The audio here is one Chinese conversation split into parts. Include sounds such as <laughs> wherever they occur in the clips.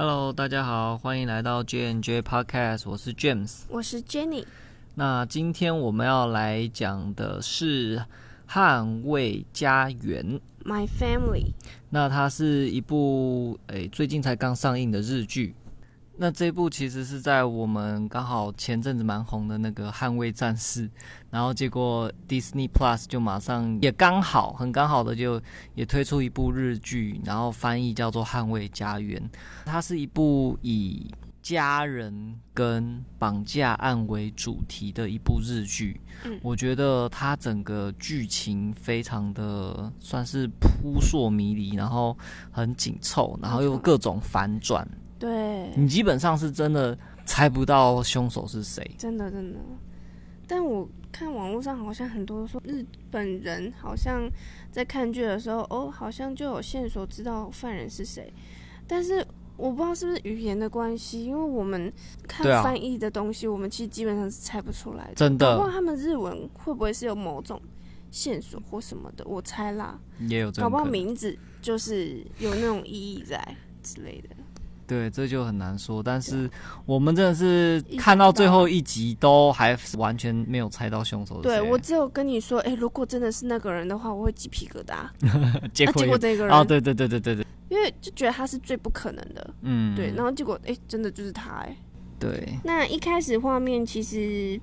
Hello，大家好，欢迎来到 J&J Podcast，我是 James，我是 Jenny。那今天我们要来讲的是《捍卫家园》My Family。那它是一部诶最近才刚上映的日剧。那这部其实是在我们刚好前阵子蛮红的那个《捍卫战士》，然后结果 Disney Plus 就马上也刚好很刚好的就也推出一部日剧，然后翻译叫做《捍卫家园》。它是一部以家人跟绑架案为主题的一部日剧。嗯，我觉得它整个剧情非常的算是扑朔迷离，然后很紧凑，然后又各种反转。对，你基本上是真的猜不到凶手是谁，真的真的。但我看网络上好像很多说日本人好像在看剧的时候，哦，好像就有线索知道犯人是谁。但是我不知道是不是语言的关系，因为我们看翻译的东西，啊，我们其实基本上是猜不出来的。真的，不知道他们日文会不会是有某种线索或什么的？我猜啦，也有搞不好名字就是有那种意义在之类的。对，这就很难说。但是我们真的是看到最后一集都还完全没有猜到凶手是谁。对，我只有跟你说，哎，如果真的是那个人的话，我会鸡皮疙瘩。<laughs> 结果、啊、结果这个人哦，对对对对对对，因为就觉得他是最不可能的。嗯，对。然后结果，哎，真的就是他，哎。对。那一开始画面其实。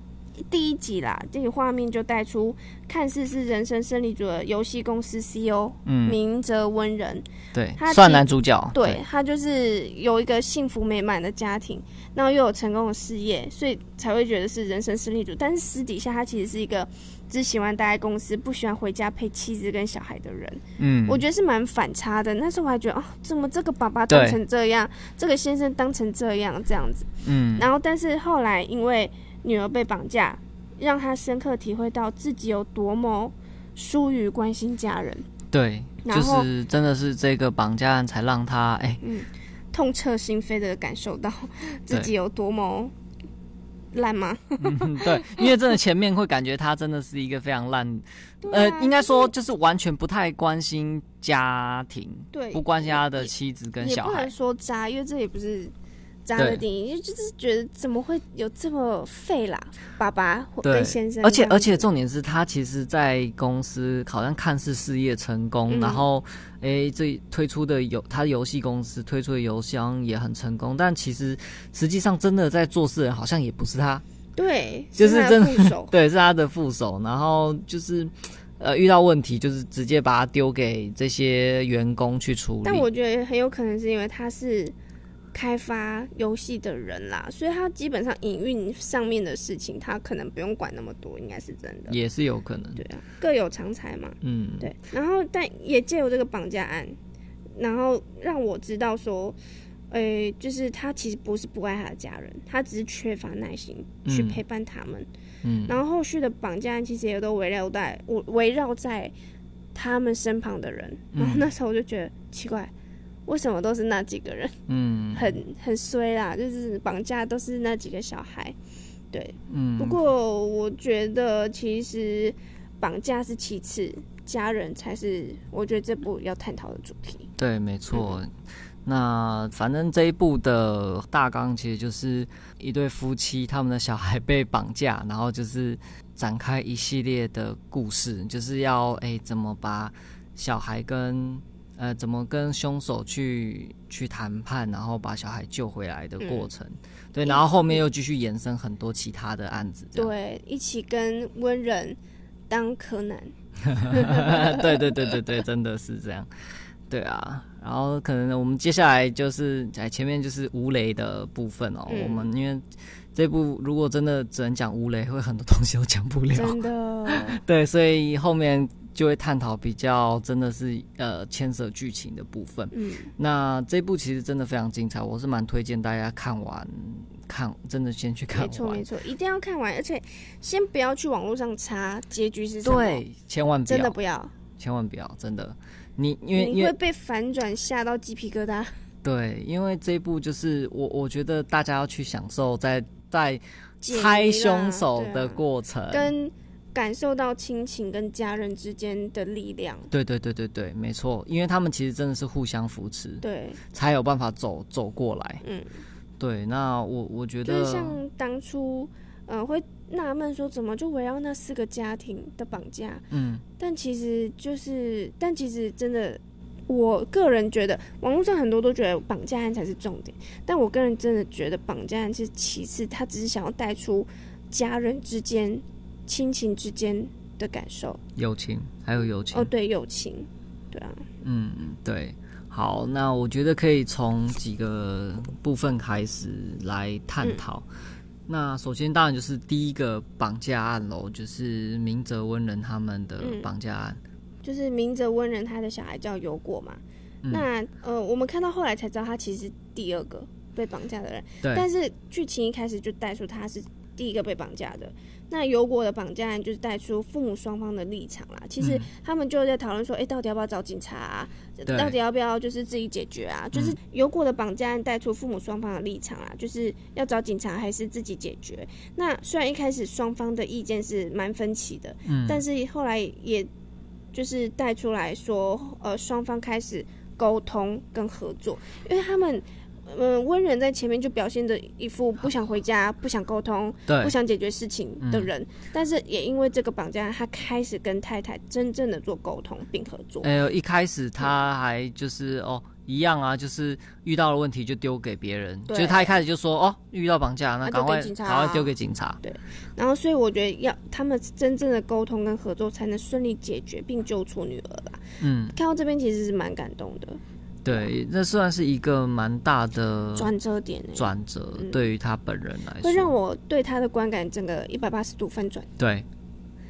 第一集啦，这个画面就带出看似是人生胜利组的游戏公司 CEO，嗯，明哲温人，对，他算男主角，对，对他就是有一个幸福美满的家庭，然后又有成功的事业，所以才会觉得是人生胜利组。但是私底下他其实是一个只喜欢待在公司，不喜欢回家陪妻子跟小孩的人。嗯，我觉得是蛮反差的。那时候我还觉得，哦，怎么这个爸爸当成这样，这个先生当成这样，这样子。嗯，然后但是后来因为。女儿被绑架，让他深刻体会到自己有多么疏于关心家人。对，就是真的是这个绑架案才让他哎、欸，嗯，痛彻心扉的感受到自己有多么烂吗？<laughs> 嗯，对，因为真的前面会感觉他真的是一个非常烂，<laughs> 啊，呃，应该说就是完全不太关心家庭，对，不关心他的妻子跟小孩。也不能说渣，因为这也不是。渣的定义就是觉得怎么会有这么废啦，爸爸跟先生。而且而且重点是他其实，在公司好像看似事业成功，嗯、然后哎、欸，这推出的游他游戏公司推出的邮箱也很成功，但其实实际上真的在做事的人好像也不是他。对，<laughs> 就是真的 <laughs> 对，是他的副手。然后就是呃，遇到问题就是直接把它丢给这些员工去处理。但我觉得很有可能是因为他是。开发游戏的人啦，所以他基本上营运上面的事情，他可能不用管那么多，应该是真的，也是有可能，对啊，各有长才嘛，嗯，对。然后，但也借由这个绑架案，然后让我知道说，诶、欸，就是他其实不是不爱他的家人，他只是缺乏耐心去陪伴他们，嗯。然后后续的绑架案其实也都围绕在我围绕在他们身旁的人，然后那时候我就觉得奇怪。为什么都是那几个人？嗯，很很衰啦，就是绑架都是那几个小孩，对，嗯。不过我觉得其实绑架是其次，家人才是我觉得这部要探讨的主题。对，没错。嗯。那反正这一部的大纲其实就是一对夫妻，他们的小孩被绑架，然后就是展开一系列的故事，就是要哎怎么把小孩跟。呃，怎么跟凶手去去谈判，然后把小孩救回来的过程，嗯、对，然后后面又继续延伸很多其他的案子，对，一起跟温人当柯南，<laughs> 对对对对对，真的是这样，对啊，然后可能我们接下来就是在前面就是吴雷的部分哦，嗯、我们因为这部如果真的只能讲吴雷，会很多东西都讲不了，真的，<laughs> 对，所以后面。就会探讨比较真的是呃牵涉剧情的部分。嗯，那这部其实真的非常精彩，我是蛮推荐大家看完，看真的先去看完。没错没错，一定要看完，而且先不要去网络上查结局是什么。对，千万不要，真的不要，千万不要，真的。你因为你会被反转吓到鸡皮疙瘩。对，因为这一部就是我我觉得大家要去享受在在猜凶手的过程，跟。感受到亲情跟家人之间的力量。对对对对对，没错，因为他们其实真的是互相扶持，对，才有办法走走过来。嗯，对。那我我觉得，就是像当初，嗯、呃，会纳闷说，怎么就围绕那四个家庭的绑架？嗯，但其实就是，但其实真的。我个人觉得，网络上很多都觉得绑架案才是重点，但我个人真的觉得绑架案是其次，他只是想要带出家人之间、亲情之间的感受，友情还有友情哦，对，友情，对啊，嗯，对，好，那我觉得可以从几个部分开始来探讨。嗯、那首先当然就是第一个绑架案喽，就是明泽温人他们的绑架案。嗯就是明泽温人，他的小孩叫有果嘛。嗯、那呃，我们看到后来才知道，他其实是第二个被绑架的人。对。但是剧情一开始就带出他是第一个被绑架的。那有果的绑架案就是带出父母双方的立场啦。其实他们就在讨论说，哎、欸，到底要不要找警察啊？到底要不要就是自己解决啊？就是有果的绑架案带出父母双方的立场啊，就是要找警察还是自己解决？那虽然一开始双方的意见是蛮分歧的，嗯，但是后来也。就是带出来说，呃，双方开始沟通跟合作，因为他们，嗯、呃，温人在前面就表现着一副不想回家、不想沟通、不想解决事情的人，嗯、但是也因为这个绑架，他开始跟太太真正的做沟通并合作。哎呦，一开始他还就是哦。一样啊，就是遇到了问题就丢给别人，对就是他一开始就说哦，遇到绑架，那赶快赶快丢给警察。对，然后所以我觉得要他们真正的沟通跟合作，才能顺利解决并救出女儿吧。嗯，看到这边其实是蛮感动的。对，那算是一个蛮大的转折点，转折对于他本人来说，会让我对他的观感整个一百八十度翻转。对。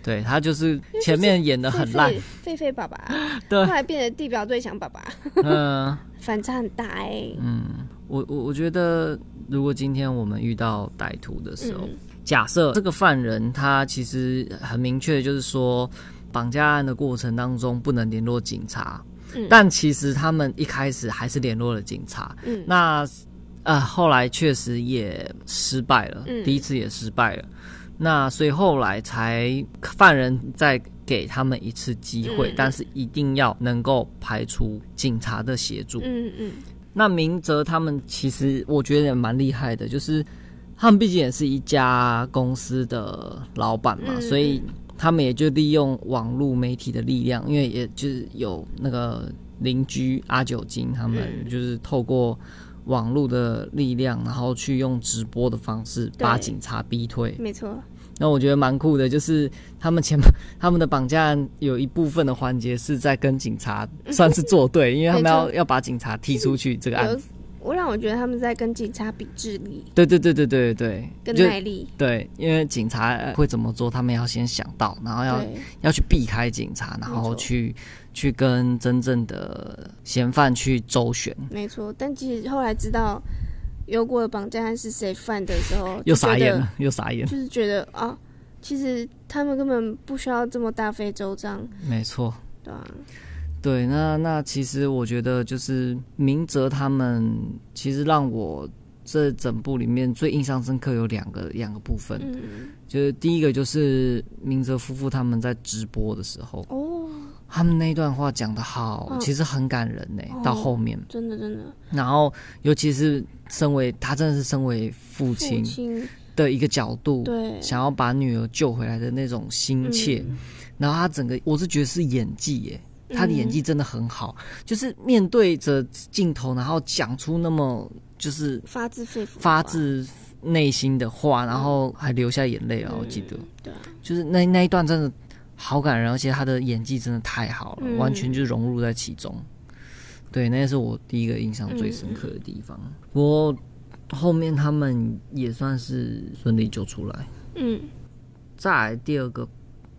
对，他就是前面演的很烂，狒狒爸爸，<laughs> 对，后来变成地表最强爸爸，嗯，<laughs> 反差很大哎、欸。嗯，我我我觉得，如果今天我们遇到歹徒的时候，嗯、假设这个犯人他其实很明确，就是说绑架案的过程当中不能联络警察，嗯、但其实他们一开始还是联络了警察，嗯，那呃后来确实也失败了，嗯、第一次也失败了。那所以后来才犯人再给他们一次机会，嗯、但是一定要能够排除警察的协助。嗯嗯。那明哲他们其实我觉得也蛮厉害的，就是他们毕竟也是一家公司的老板嘛，嗯、所以他们也就利用网络媒体的力量，因为也就是有那个邻居阿九金他们就是透过。网络的力量，然后去用直播的方式把警察逼退。没错。那我觉得蛮酷的，就是他们前 <laughs> 他们的绑架案有一部分的环节是在跟警察算是作对，因为他们要要把警察踢出去这个案子。我让我觉得他们在跟警察比智力。对对对对对对，跟耐力。对，因为警察会怎么做，他们要先想到，然后要要去避开警察，然后去。去跟真正的嫌犯去周旋，没错。但其实后来知道有果的绑架案是谁犯的时候，又傻眼了，又傻眼。就是觉得啊，其实他们根本不需要这么大费周章。没错，对啊，对。那那其实我觉得，就是明哲他们其实让我这整部里面最印象深刻有两个两个部分，嗯，就是第一个就是明哲夫妇他们在直播的时候哦。他们那一段话讲得好，哦、其实很感人呢。哦、到后面，真的真的。然后，尤其是身为他，真的是身为父亲的一个角度，对，想要把女儿救回来的那种心切。嗯、然后他整个，我是觉得是演技耶，他的演技真的很好，嗯、就是面对着镜头，然后讲出那么就是发自肺腑、发自内心的话，然后还流下眼泪啊！嗯、我记得，对，就是那那一段真的。好感人，而且他的演技真的太好了，嗯、完全就融入在其中。对，那是我第一个印象最深刻的地方。不过、嗯、后面他们也算是顺利救出来。嗯。再来第二个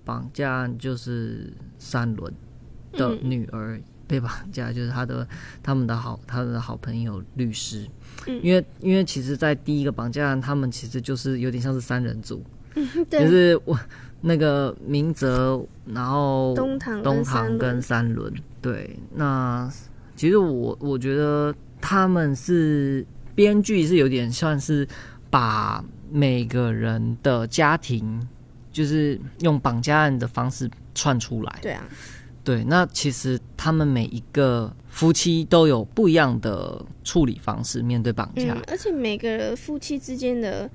绑架案就是三轮的女儿被绑架，<laughs> 就是他的他们的好他的好朋友律师。嗯。因为因为其实，在第一个绑架案，他们其实就是有点像是三人组，<laughs> 就是我。那个明泽，然后东堂东堂跟三轮，对，那其实我我觉得他们是编剧是有点算是把每个人的家庭就是用绑架案的方式串出来。对啊，对，那其实他们每一个夫妻都有不一样的处理方式面对绑架，嗯，而且每个夫妻之间的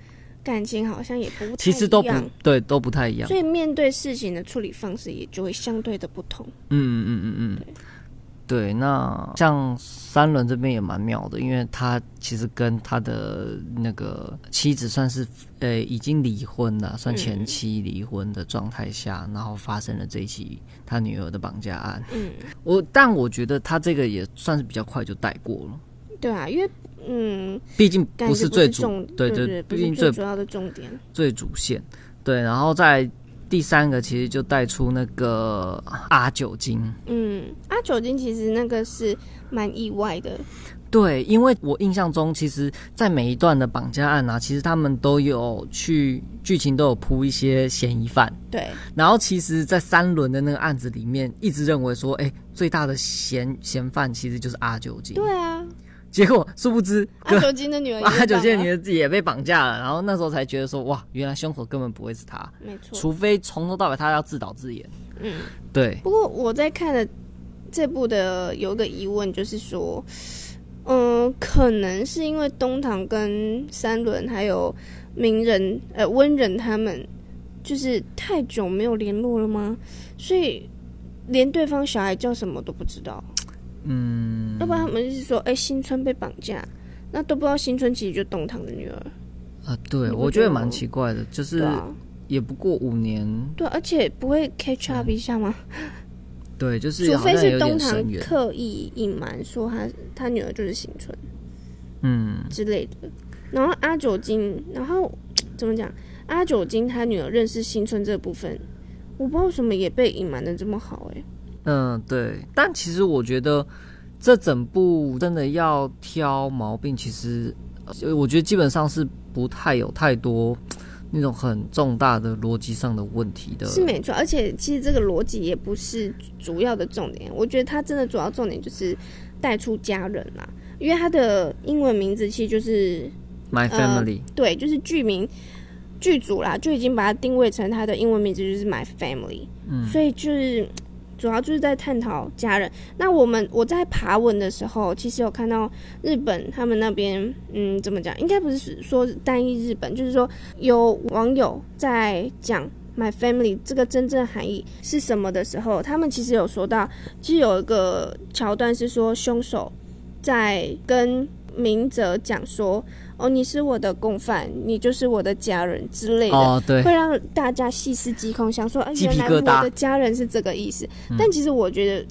感情好像也不太其实都不对，都不太一样，所以面对事情的处理方式也就会相对的不同。嗯嗯嗯嗯。对对，那像三轮这边也蛮妙的，因为他其实跟他的那个妻子算是呃已经离婚了，算前妻离婚的状态下，嗯、然后发生了这一起他女儿的绑架案。嗯，我但我觉得他这个也算是比较快就带过了。对啊，因为嗯，毕竟不是最主，对对，对，毕竟最主要的重点，最主线。对，然后在。第三个其实就带出那个阿酒精，嗯，阿酒精其实那个是蛮意外的，对，因为我印象中，其实，在每一段的绑架案啊，其实他们都有去剧情都有铺一些嫌疑犯，对，然后其实，在三轮的那个案子里面，一直认为说，哎，最大的嫌嫌犯其实就是阿酒精，对啊。结果殊不知，<laughs> 阿九金的女儿，阿九金的女儿自己也被绑架了。然后那时候才觉得说，哇，原来凶手根本不会是他，没错，除非从头到尾他要自导自演。嗯，对。不过我在看了这部的有一个疑问，就是说，嗯，可能是因为东堂跟三轮还有鸣人呃温人他们，就是太久没有联络了吗？所以连对方小孩叫什么都不知道。嗯，要不然他们就是说，哎、欸，新村被绑架，那都不知道新村其实就东堂的女儿啊。对，我觉得蛮奇怪的，就是也不过五年，对，而且不会 catch up 一下吗？对，就是除非是东堂刻意隐瞒说他他女儿就是新春，嗯之类的。然后阿九金，然后怎么讲？阿九金他女儿认识新村这部分，我不知道为什么也被隐瞒的这么好、欸，哎。嗯，对，但其实我觉得这整部真的要挑毛病，其实我觉得基本上是不太有太多那种很重大的逻辑上的问题的。是没错，而且其实这个逻辑也不是主要的重点。我觉得它真的主要重点就是带出家人啦，因为它的英文名字其实就是 My Family，呃，对，就是剧名剧组啦，就已经把它定位成它的英文名字就是 My Family，嗯，所以就是。主要就是在探讨家人。那我们我在爬文的时候，其实有看到日本他们那边，嗯，怎么讲？应该不是说单一日本，就是说有网友在讲 “my family” 这个真正含义是什么的时候，他们其实有说到，其实有一个桥段是说凶手在跟明哲讲说。哦，你是我的共犯，你就是我的家人之类的，哦、对，会让大家细思极恐，想说，哎，原来我的家人是这个意思。但其实我觉得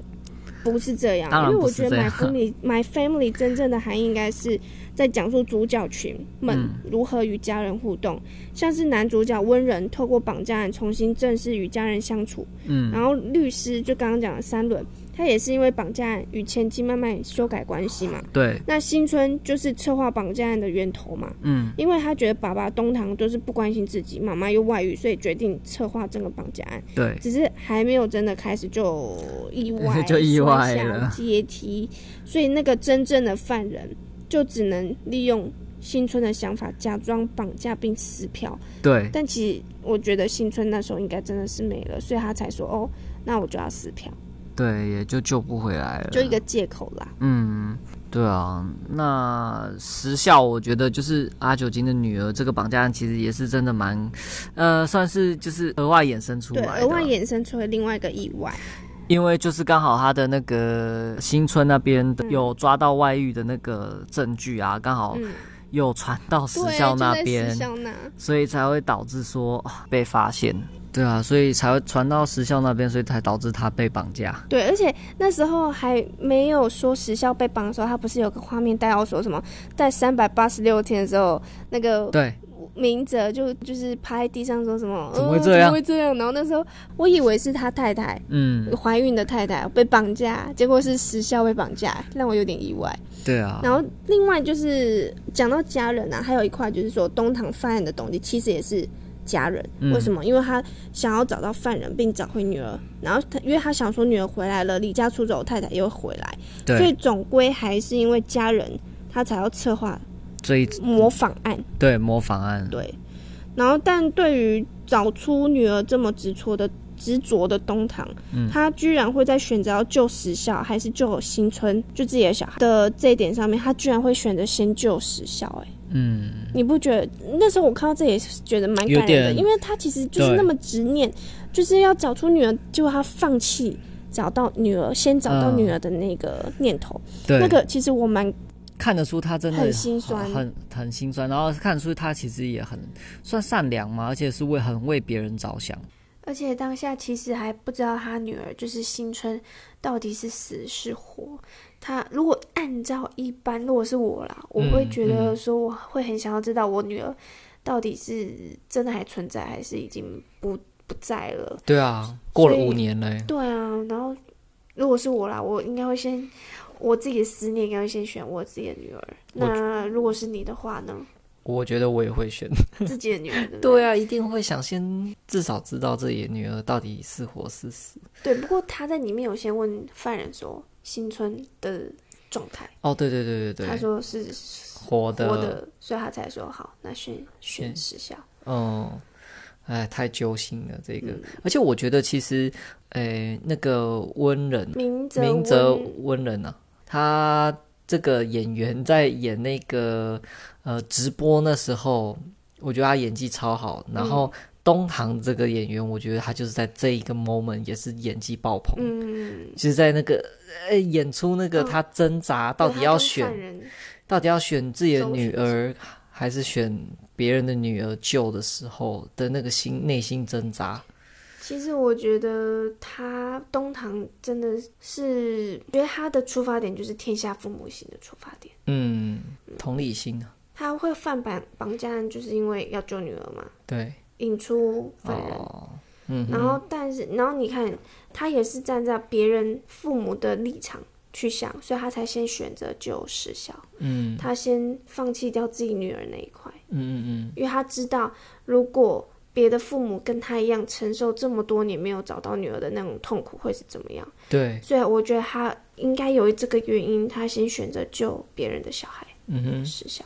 不是这样，嗯、因为我觉得 my family <laughs> my family 真正的含义应该是在讲述主角群们如何与家人互动，嗯、像是男主角温人透过绑架案重新正式与家人相处，嗯，然后律师就刚刚讲的三轮。他也是因为绑架案与前妻慢慢修改关系嘛。对。那新村就是策划绑架案的源头嘛。嗯。因为他觉得爸爸东堂都是不关心自己，妈妈又外遇，所以决定策划这个绑架案。对。只是还没有真的开始就意外，<laughs> 就意外了。阶梯，所以那个真正的犯人就只能利用新村的想法，假装绑架并撕票。对。但其实我觉得新村那时候应该真的是没了，所以他才说：“哦，那我就要撕票。”对，也就救不回来了，就一个借口啦。嗯，对啊，那时效我觉得就是阿九金的女儿这个绑架案，其实也是真的蛮，呃，算是就是额外衍生出来的，额外衍生出了另外一个意外，因为就是刚好他的那个新村那边有抓到外遇的那个证据啊，刚好有传到时效那边，所以才会导致说被发现。对啊，所以才会传到时效那边，所以才导致他被绑架。对，而且那时候还没有说时效被绑的时候，他不是有个画面带到说什么，在三百八十六天的时候，那个对明哲就就是趴在地上说什么，怎么会这样？呃、怎么会这样？然后那时候我以为是他太太，嗯，怀孕的太太被绑架，结果是时效被绑架，让我有点意外。对啊。然后另外就是讲到家人啊，还有一块就是说东堂犯案的东西其实也是。家人为什么？因为他想要找到犯人，并找回女儿。然后他，因为他想说女儿回来了，离家出走，太太又回来。所以总归还是因为家人，他才要策划这一模仿案。对，模仿案。对。然后，但对于找出女儿这么执着的执着的东堂，嗯，他居然会在选择要救时效还是救新村，就自己的小孩的这一点上面，他居然会选择先救时孝，哎，嗯，你不觉得那时候我看到这也是觉得蛮感人的，因为他其实就是那么执念，就是要找出女儿，结果他放弃找到女儿，先找到女儿的那个念头，对，那个其实我蛮。看得出他真的很心酸，很很心酸，然后看得出他其实也很算善良嘛，而且是为很为别人着想。而且当下其实还不知道他女儿就是新春到底是死是活。他如果按照一般，如果是我啦，我会觉得说我会很想要知道我女儿到底是真的还存在，还是已经不不在了。对啊，过了五年嘞。对啊，然后如果是我啦，我应该会先。我自己的思念应该会先选我自己的女儿。那如果是你的话呢？我觉得我也会选 <laughs> 自己的女儿对对？对啊，一定会想先至少知道自己的女儿到底是活是死。对，不过他在里面有先问犯人说新村的状态。哦，对对对对对，他说是活的，活的，所以他才说好，那选选时效。哦，哎，太揪心了这个，嗯、而且我觉得其实，哎，那个温人，明泽明泽温人啊。他这个演员在演那个呃直播那时候，我觉得他演技超好。然后东堂这个演员，我觉得他就是在这一个 moment 也是演技爆棚。嗯，就是在那个呃演出那个他挣扎到底要选，到底要选自己的女儿还是选别人的女儿救的时候的那个心内心挣扎。其实我觉得他东堂真的是，觉得他的出发点就是天下父母心的出发点。嗯，同理心啊。他会犯绑绑架案，就是因为要救女儿嘛。对。引出犯人。哦。嗯。然后，但是，然后你看，他也是站在别人父母的立场去想，所以他才先选择救时孝。嗯。他先放弃掉自己女儿那一块。嗯嗯嗯。因为他知道，如果。别的父母跟他一样承受这么多年没有找到女儿的那种痛苦会是怎么样？对，所以我觉得他应该有这个原因，他先选择救别人的小孩。嗯哼，石孝。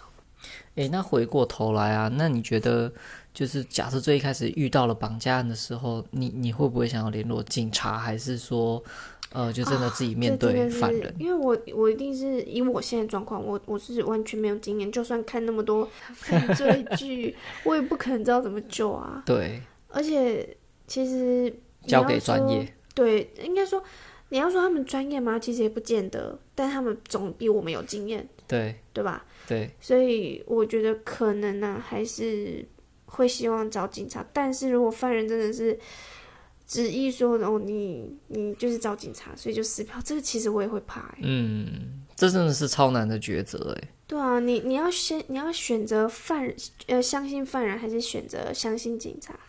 诶，那回过头来啊，那你觉得就是假设最一开始遇到了绑架案的时候，你你会不会想要联络警察，还是说？呃，就真的自己面对犯人，因为我我一定是以我现在状况，我我是完全没有经验，就算看那么多犯罪 <laughs> 剧，我也不可能知道怎么救啊。对，而且其实交给专业，对，应该说你要说他们专业吗？其实也不见得，但他们总比我们有经验，对对吧？对，所以我觉得可能呢、啊，还是会希望找警察，但是如果犯人真的是。执意说哦，你你就是找警察，所以就撕票。这个其实我也会怕欸。嗯，这真的是超难的抉择哎。对啊，你你要先你要选择犯人，呃，相信犯人还是选择相信警察？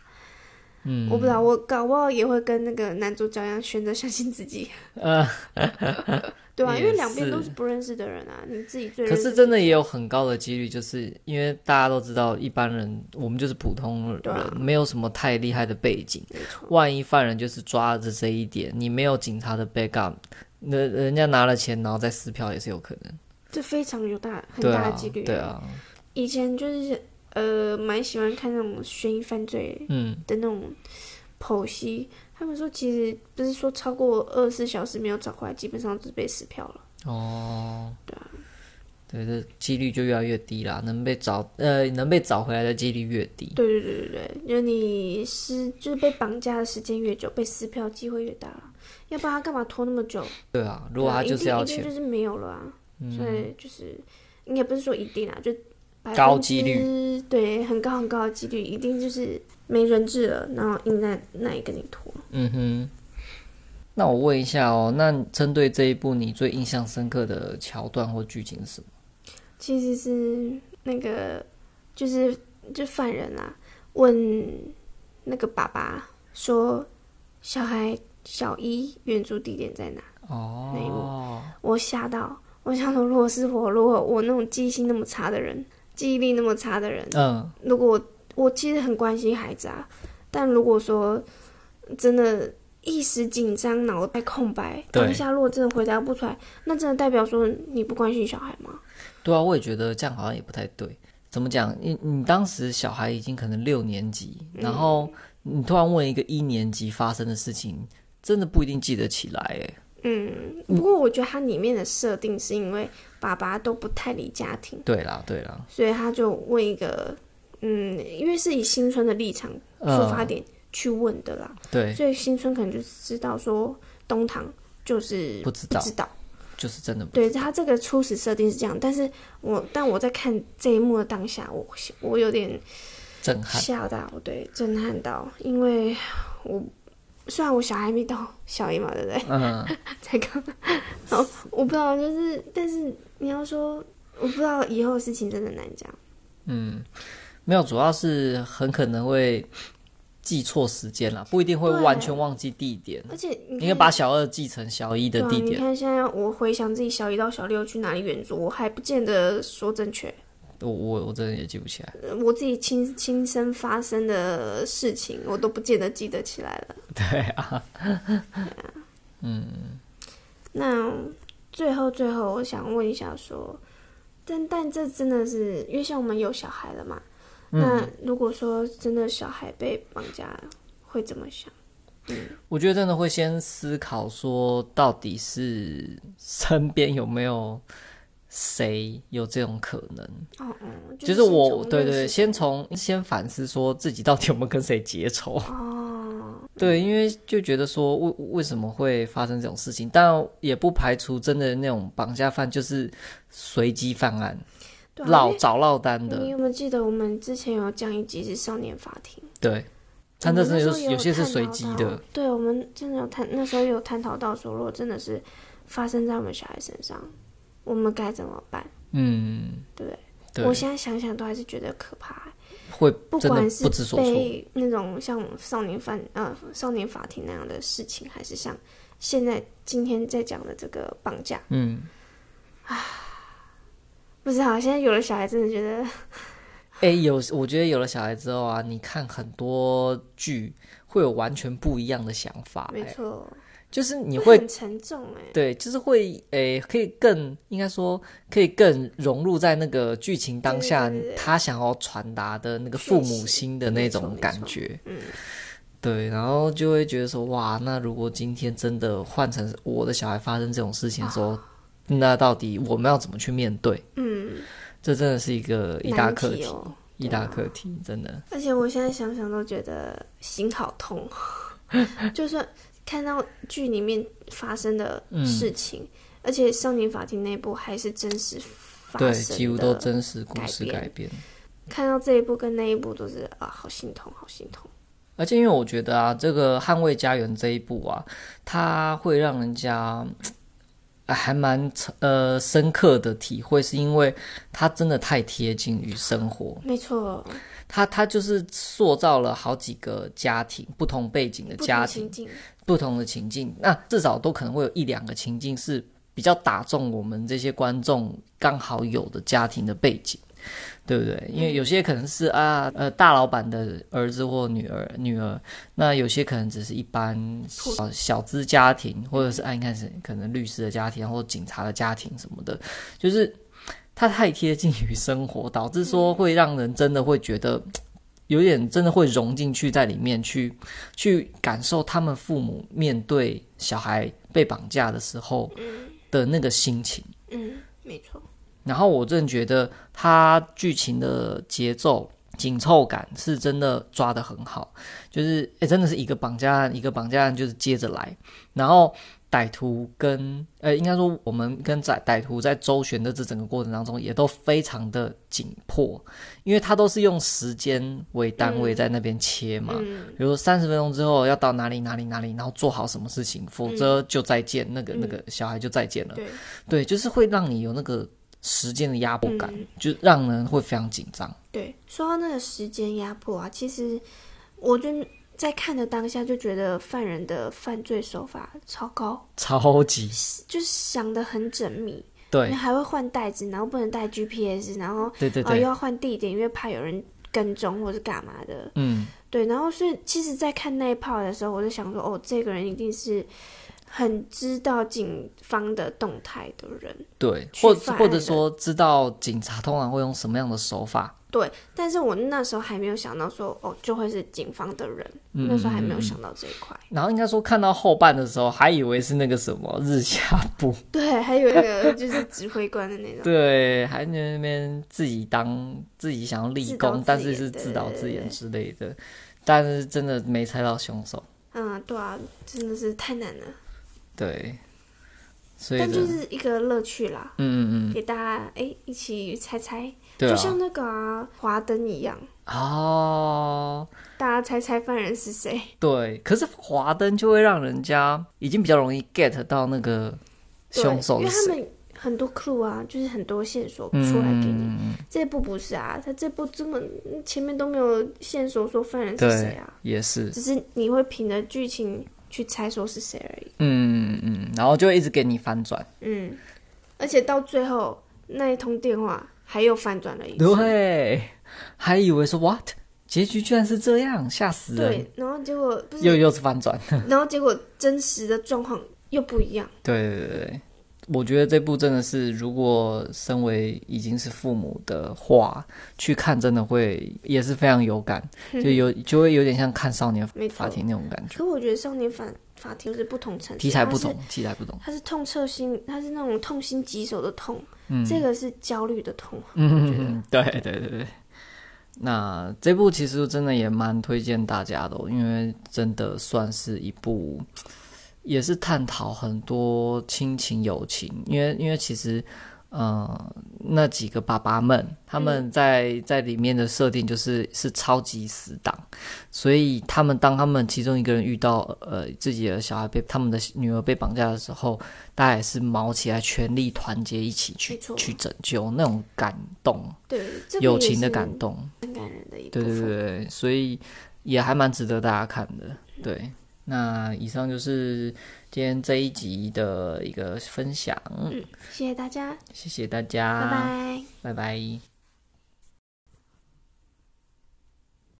嗯，我不知道，我搞不好也会跟那个男主角一样，选择相信自己。呃 <laughs> 对啊，因为两边都是不认识的人啊，你自己最。可是真的也有很高的几率，就是因为大家都知道，一般人我们就是普通人，啊、没有什么太厉害的背景。万一犯人就是抓着这一点，你没有警察的 backup，那人家拿了钱然后再撕票也是有可能。这非常有大很大的几率。对啊，以前就是呃蛮喜欢看那种悬疑犯罪嗯的那种剖析。嗯他们说，其实不是说超过二十四小时没有找回来，基本上就是被撕票了。哦，对啊，对，这几率就越来越低啦，能被找呃能被找回来的几率越低。对对对对对，因为你是就是被绑架的时间越久，被撕票机会越大。要不然他干嘛拖那么久？对啊，如果他就是要钱，就是没有了啊。嗯、所以就是应该不是说一定啊，就高几率，对，很高很高的几率，一定就是。没人质了，然后硬在那里跟你拖。嗯哼，那我问一下哦，那针对这一部你最印象深刻的桥段或剧情是什么？其实是那个，就是就犯人、啊，问那个爸爸说，小孩小一援助地点在哪？哦，那一幕我吓到，我想说，如果是我，如果我那种记性那么差的人，记忆力那么差的人，嗯，如果我。我其实很关心孩子啊，但如果说真的一时紧张，脑袋空白，当下如果真的回答不出来，那真的代表说你不关心小孩吗？对啊，我也觉得这样好像也不太对。怎么讲？你你当时小孩已经可能六年级，然后你突然问一个一年级发生的事情，真的不一定记得起来哎。嗯，不过我觉得它里面的设定是因为爸爸都不太理家庭。对啦，对啦，所以他就问一个，嗯，因为是以新春的立场出发点去问的啦。嗯、对，所以新春可能就知道说东堂就是不知道，不知道，就是真的不对他这个初始设定是这样，但是我但我在看这一幕的当下，我我有点震撼，吓到，对，震撼到，因为我。虽然我小孩没到小一嘛，对不对？嗯。<laughs> 才刚，然后我不知道，就是，但是你要说，我不知道以后的事情真的难讲。嗯，没有，主要是很可能会记错时间了，不一定会完全忘记地点。而且你应该把小二记成小一的地点。你看现在我回想自己小一到小六去哪里远足，我还不见得说正确。我我我真的也记不起来，我自己亲亲身发生的事情，我都不见得记得起来了。<laughs> 对啊，对啊，嗯。那最后最后，我想问一下，说，但但这真的是，因为像我们有小孩了嘛？嗯、那如果说真的小孩被绑架，会怎么想？嗯，我觉得真的会先思考说，到底是身边有没有。谁有这种可能？哦哦，就是我，对对，先从 <laughs> 先反思说自己到底有没有跟谁结仇。哦，<laughs> 对，因为就觉得说为为什么会发生这种事情，但也不排除真的那种绑架犯就是随机犯案，落找落单的。你有没有记得我们之前有讲一集是少年法庭？对，但那是有有些是随机的。对，我们真的有探，那时候有探讨到说，如果真的是发生在我们小孩身上。我们该怎么办？嗯，对不对？对，我现在想想都还是觉得可怕。会不管是被那种像少年犯呃少年法庭那样的事情，还是像现在今天在讲的这个绑架，嗯，啊，不知道。现在有了小孩，真的觉得，哎，有我觉得有了小孩之后啊，你看很多剧会有完全不一样的想法。没错。就是你会，会很沉重哎，对，就是会诶、欸，可以更应该说可以更融入在那个剧情当下，他想要传达的那个父母心的那种感觉，嗯，对，然后就会觉得说哇，那如果今天真的换成我的小孩发生这种事情的时候，哦、那到底我们要怎么去面对？嗯，这真的是一个一大课题，哦、一大课题，真的。而且我现在想想都觉得心好痛，<laughs> 就算。看到剧里面发生的事情，嗯、而且少年法庭那部还是真实发生的，对，几乎都真实故事改编。看到这一部跟那一部都是啊，好心痛，好心痛。而且因为我觉得啊，这个《捍卫家园》这一部啊，它会让人家还蛮呃深刻的体会，是因为它真的太贴近于生活。没错。他他就是塑造了好几个家庭，不同背景的家庭，不同的情境，那至少都可能会有一两个情境是比较打中我们这些观众刚好有的家庭的背景，对不对？因为有些可能是啊呃大老板的儿子或女儿女儿，那有些可能只是一般小小资家庭，或者是按看是可能律师的家庭或警察的家庭什么的，就是。它太贴近于生活，导致说会让人真的会觉得 <tsk> 有点真的会融进去在里面去，去感受他们父母面对小孩被绑架的时候的那个心情。嗯，没错。然后我真的觉得它剧情的节奏紧凑感是真的抓得很好，就是诶，真的是一个绑架案一个绑架案就是接着来，然后。歹徒跟呃，应该说我们跟歹歹徒在周旋的这整个过程当中，也都非常的紧迫，因为他都是用时间为单位在那边切嘛。嗯、比如说三十分钟之后要到哪里哪里哪里，然后做好什么事情，否则就再见，嗯、那个那个小孩就再见了。对，对，就是会让你有那个时间的压迫感，嗯、就让人会非常紧张。对，说到那个时间压迫啊，其实我觉得。在看的当下就觉得犯人的犯罪手法超高，超级就是想的很缜密。对，还会换袋子，然后不能带 GPS，然后对对对，又要换地点，因为怕有人跟踪或是干嘛的。嗯，对，然后所以其实，在看那一炮的时候，我就想说，哦，这个人一定是很知道警方的动态的人。对，或或者说知道警察通常会用什么样的手法。对，但是我那时候还没有想到说，哦，就会是警方的人，嗯、那时候还没有想到这一块。然后应该说看到后半的时候，还以为是那个什么日下部，<laughs> 对，还有一个就是指挥官的那种，对，还在那边自己当自己想要立功，但是是自导自演之类的，但是真的没猜到凶手。嗯，对啊，真的是太难了。对。所以但就是一个乐趣啦，嗯嗯嗯，给大家哎、欸、一起猜猜，对啊、就像那个啊华、啊、灯一样哦，大家猜猜犯人是谁？对，可是华灯就会让人家已经比较容易 get 到那个凶手，因为他们很多 clue 啊，就是很多线索出来给你。嗯、这部不是啊，他这部这么前面都没有线索说犯人是谁啊，也是，只是你会凭着剧情。去猜说是谁而已。嗯嗯，然后就会一直给你翻转。嗯，而且到最后那一通电话还又翻转了一次。对，还以为说 what 结局居然是这样，吓死人。对，然后结果不是又又是翻转，<laughs> 然后结果真实的状况又不一样。对对对对。我觉得这部真的是，如果身为已经是父母的话，去看真的会也是非常有感，<laughs> 就有就会有点像看少年法庭那种感觉。可我觉得少年法法庭是不同层次，题材不同，题材不同。它是痛彻心，它是那种痛心疾首的痛，嗯、这个是焦虑的痛。嗯，对对对对。那这部其实真的也蛮推荐大家的，因为真的算是一部。也是探讨很多亲情友情，因为因为其实，呃，那几个爸爸们他们在、嗯、在里面的设定就是是超级死党，所以他们当他们其中一个人遇到呃自己的小孩被他们的女儿被绑架的时候，大家也是卯起来全力团结一起去去拯救，那种感动，对，友情的感动，很感人的一部对对对，所以也还蛮值得大家看的，对。那以上就是今天这一集的一个分享。嗯，谢谢大家，谢谢大家，拜拜，拜拜。